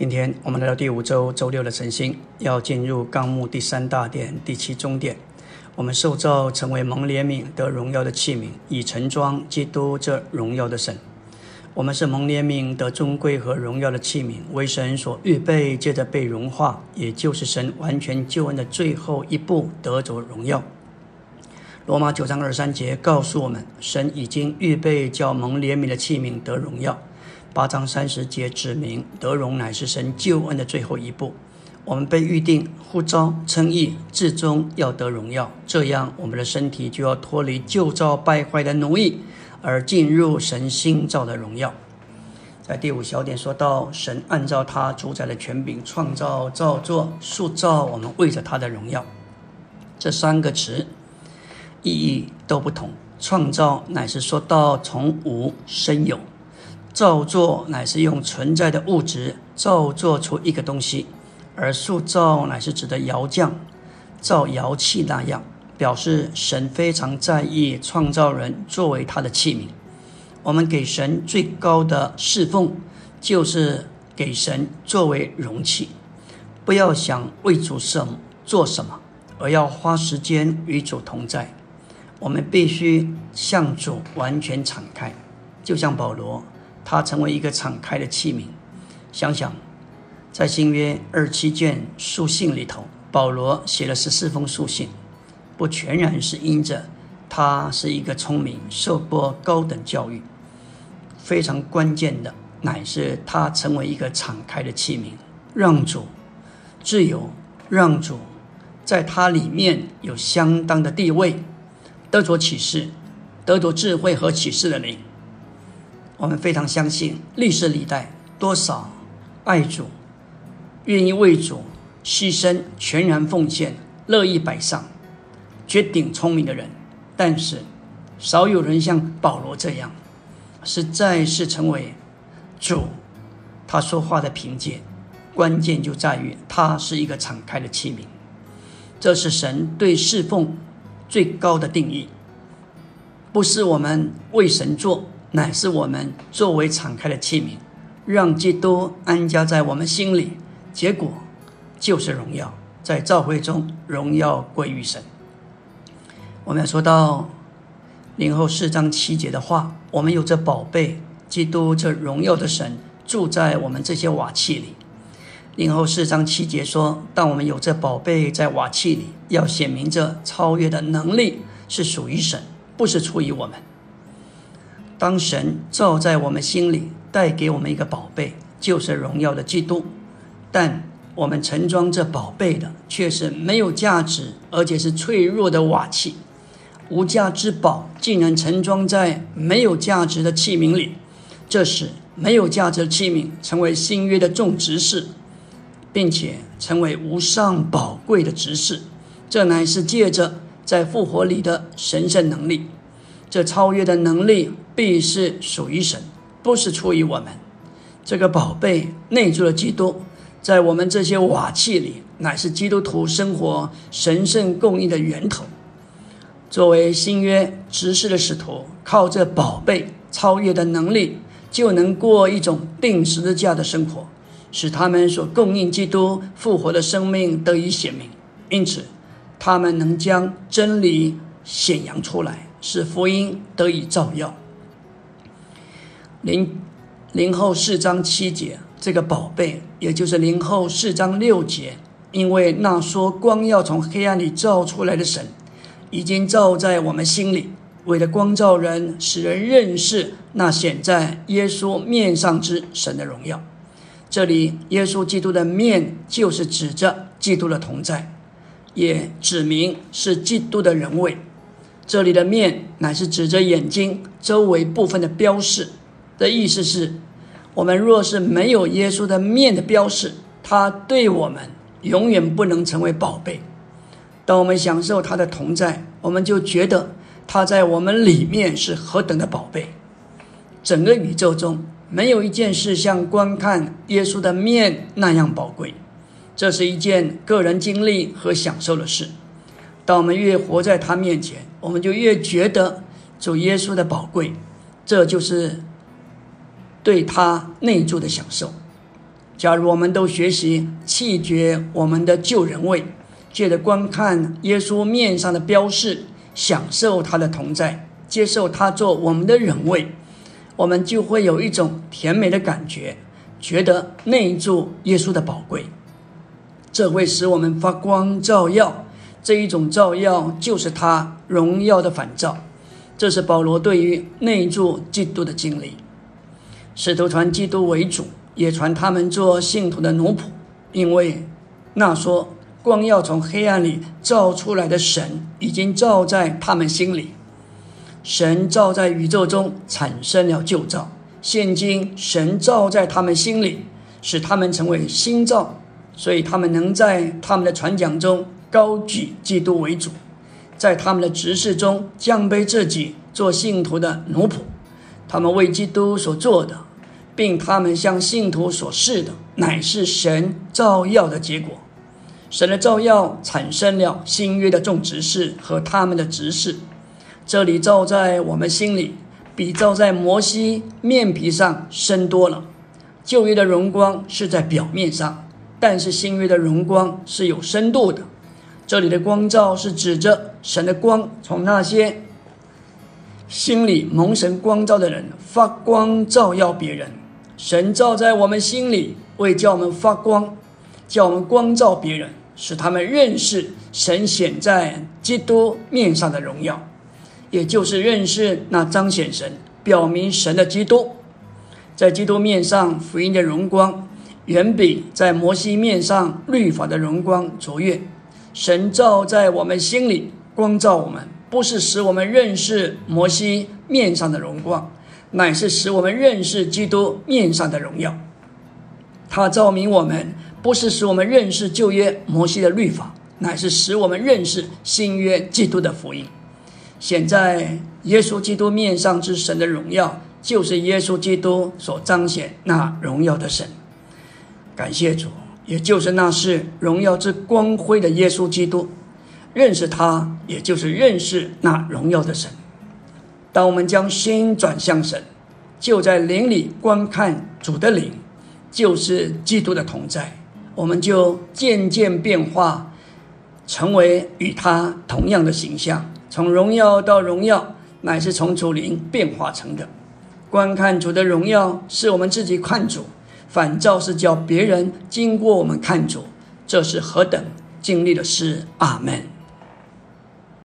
今天我们来到第五周周六的晨星，要进入纲目第三大点第七中点。我们受造成为蒙怜悯得荣耀的器皿，以盛装基督这荣耀的神。我们是蒙怜悯得尊贵和荣耀的器皿，为神所预备，借着被融化，也就是神完全救恩的最后一步得着荣耀。罗马九章二三节告诉我们，神已经预备叫蒙怜悯的器皿得荣耀。八章三十节指明，得荣乃是神救恩的最后一步。我们被预定、呼召、称义，至终要得荣耀。这样，我们的身体就要脱离旧造败坏的奴役，而进入神新造的荣耀。在第五小点说到，神按照他主宰的权柄创造、造作、塑造我们，为着他的荣耀。这三个词意义都不同。创造乃是说到从无生有。造作乃是用存在的物质造作出一个东西，而塑造乃是指的窑匠造窑器那样，表示神非常在意创造人作为他的器皿。我们给神最高的侍奉，就是给神作为容器。不要想为主什做什么，而要花时间与主同在。我们必须向主完全敞开，就像保罗。他成为一个敞开的器皿。想想，在新约二七卷书信里头，保罗写了十四封书信，不全然是因着他是一个聪明、受过高等教育，非常关键的乃是他成为一个敞开的器皿，让主自由，让主在他里面有相当的地位，得着启示，得着智慧和启示的灵。我们非常相信历史历代多少爱主、愿意为主牺牲、全然奉献、乐意摆上、绝顶聪明的人，但是少有人像保罗这样，实在是成为主他说话的凭借。关键就在于他是一个敞开的器皿，这是神对侍奉最高的定义，不是我们为神做。乃是我们作为敞开的器皿，让基督安家在我们心里，结果就是荣耀，在召会中荣耀归于神。我们要说到零后四章七节的话，我们有着宝贝，基督这荣耀的神住在我们这些瓦器里。零后四章七节说，当我们有着宝贝在瓦器里，要显明这超越的能力是属于神，不是出于我们。当神造在我们心里，带给我们一个宝贝，就是荣耀的基督。但我们盛装这宝贝的，却是没有价值，而且是脆弱的瓦器。无价之宝竟然盛装在没有价值的器皿里，这时没有价值的器皿成为新约的众执事，并且成为无上宝贵的执事。这乃是借着在复活里的神圣能力。这超越的能力必是属于神，不是出于我们。这个宝贝内住了基督，在我们这些瓦器里，乃是基督徒生活神圣供应的源头。作为新约执事的使徒，靠这宝贝超越的能力，就能过一种定时的价的生活，使他们所供应基督复活的生命得以显明。因此，他们能将真理显扬出来。使福音得以照耀。零零后四章七节，这个宝贝，也就是零后四章六节，因为那说光要从黑暗里照出来的神，已经照在我们心里，为了光照人，使人认识那显在耶稣面上之神的荣耀。这里，耶稣基督的面，就是指着基督的同在，也指明是基督的人位。这里的面乃是指着眼睛周围部分的标示的意思是，我们若是没有耶稣的面的标示，他对我们永远不能成为宝贝。当我们享受他的同在，我们就觉得他在我们里面是何等的宝贝。整个宇宙中没有一件事像观看耶稣的面那样宝贵，这是一件个人经历和享受的事。当我们越活在他面前，我们就越觉得主耶稣的宝贵，这就是对他内住的享受。假如我们都学习弃绝我们的旧人位，借着观看耶稣面上的标示，享受他的同在，接受他做我们的人位，我们就会有一种甜美的感觉，觉得内住耶稣的宝贵。这会使我们发光照耀，这一种照耀就是他荣耀的反照。这是保罗对于内住基督的经历。使徒传基督为主，也传他们做信徒的奴仆，因为那说光要从黑暗里照出来的神，已经照在他们心里。神照在宇宙中产生了旧照，现今神照在他们心里，使他们成为新照，所以他们能在他们的传讲中高举基督为主，在他们的执事中降卑自己，做信徒的奴仆。他们为基督所做的，并他们向信徒所示的，乃是神照耀的结果。神的照耀产生了新约的众执事和他们的执事。这里照在我们心里，比照在摩西面皮上深多了。旧约的荣光是在表面上，但是新约的荣光是有深度的。这里的光照是指着神的光从那些。心里蒙神光照的人发光照耀别人，神照在我们心里，为叫我们发光，叫我们光照别人，使他们认识神显在基督面上的荣耀，也就是认识那彰显神、表明神的基督，在基督面上福音的荣光，远比在摩西面上律法的荣光卓越。神照在我们心里，光照我们。不是使我们认识摩西面上的荣光，乃是使我们认识基督面上的荣耀。他照明我们，不是使我们认识旧约摩西的律法，乃是使我们认识新约基督的福音。现在，耶稣基督面上之神的荣耀，就是耶稣基督所彰显那荣耀的神。感谢主，也就是那是荣耀之光辉的耶稣基督。认识他，也就是认识那荣耀的神。当我们将心转向神，就在灵里观看主的灵，就是基督的同在，我们就渐渐变化，成为与他同样的形象。从荣耀到荣耀，乃是从主灵变化成的。观看主的荣耀，是我们自己看主；反照是叫别人经过我们看主。这是何等经历的事！阿门。